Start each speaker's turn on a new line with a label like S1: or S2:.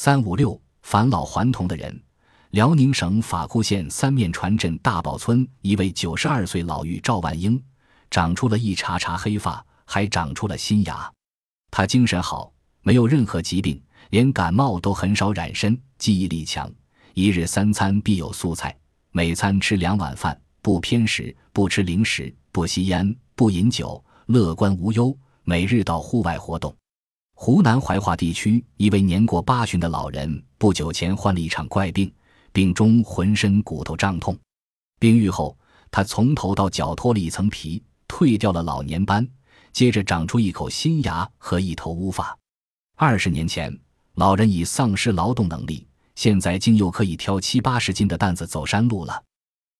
S1: 三五六返老还童的人，辽宁省法库县三面船镇大堡村一位九十二岁老妪赵万英，长出了一茬茬黑发，还长出了新牙。她精神好，没有任何疾病，连感冒都很少染身，记忆力强，一日三餐必有素菜，每餐吃两碗饭，不偏食，不吃零食，不吸烟，不饮酒，乐观无忧，每日到户外活动。湖南怀化地区一位年过八旬的老人，不久前患了一场怪病，病中浑身骨头胀痛。病愈后，他从头到脚脱了一层皮，褪掉了老年斑，接着长出一口新牙和一头乌发。二十年前，老人已丧失劳动能力，现在竟又可以挑七八十斤的担子走山路了。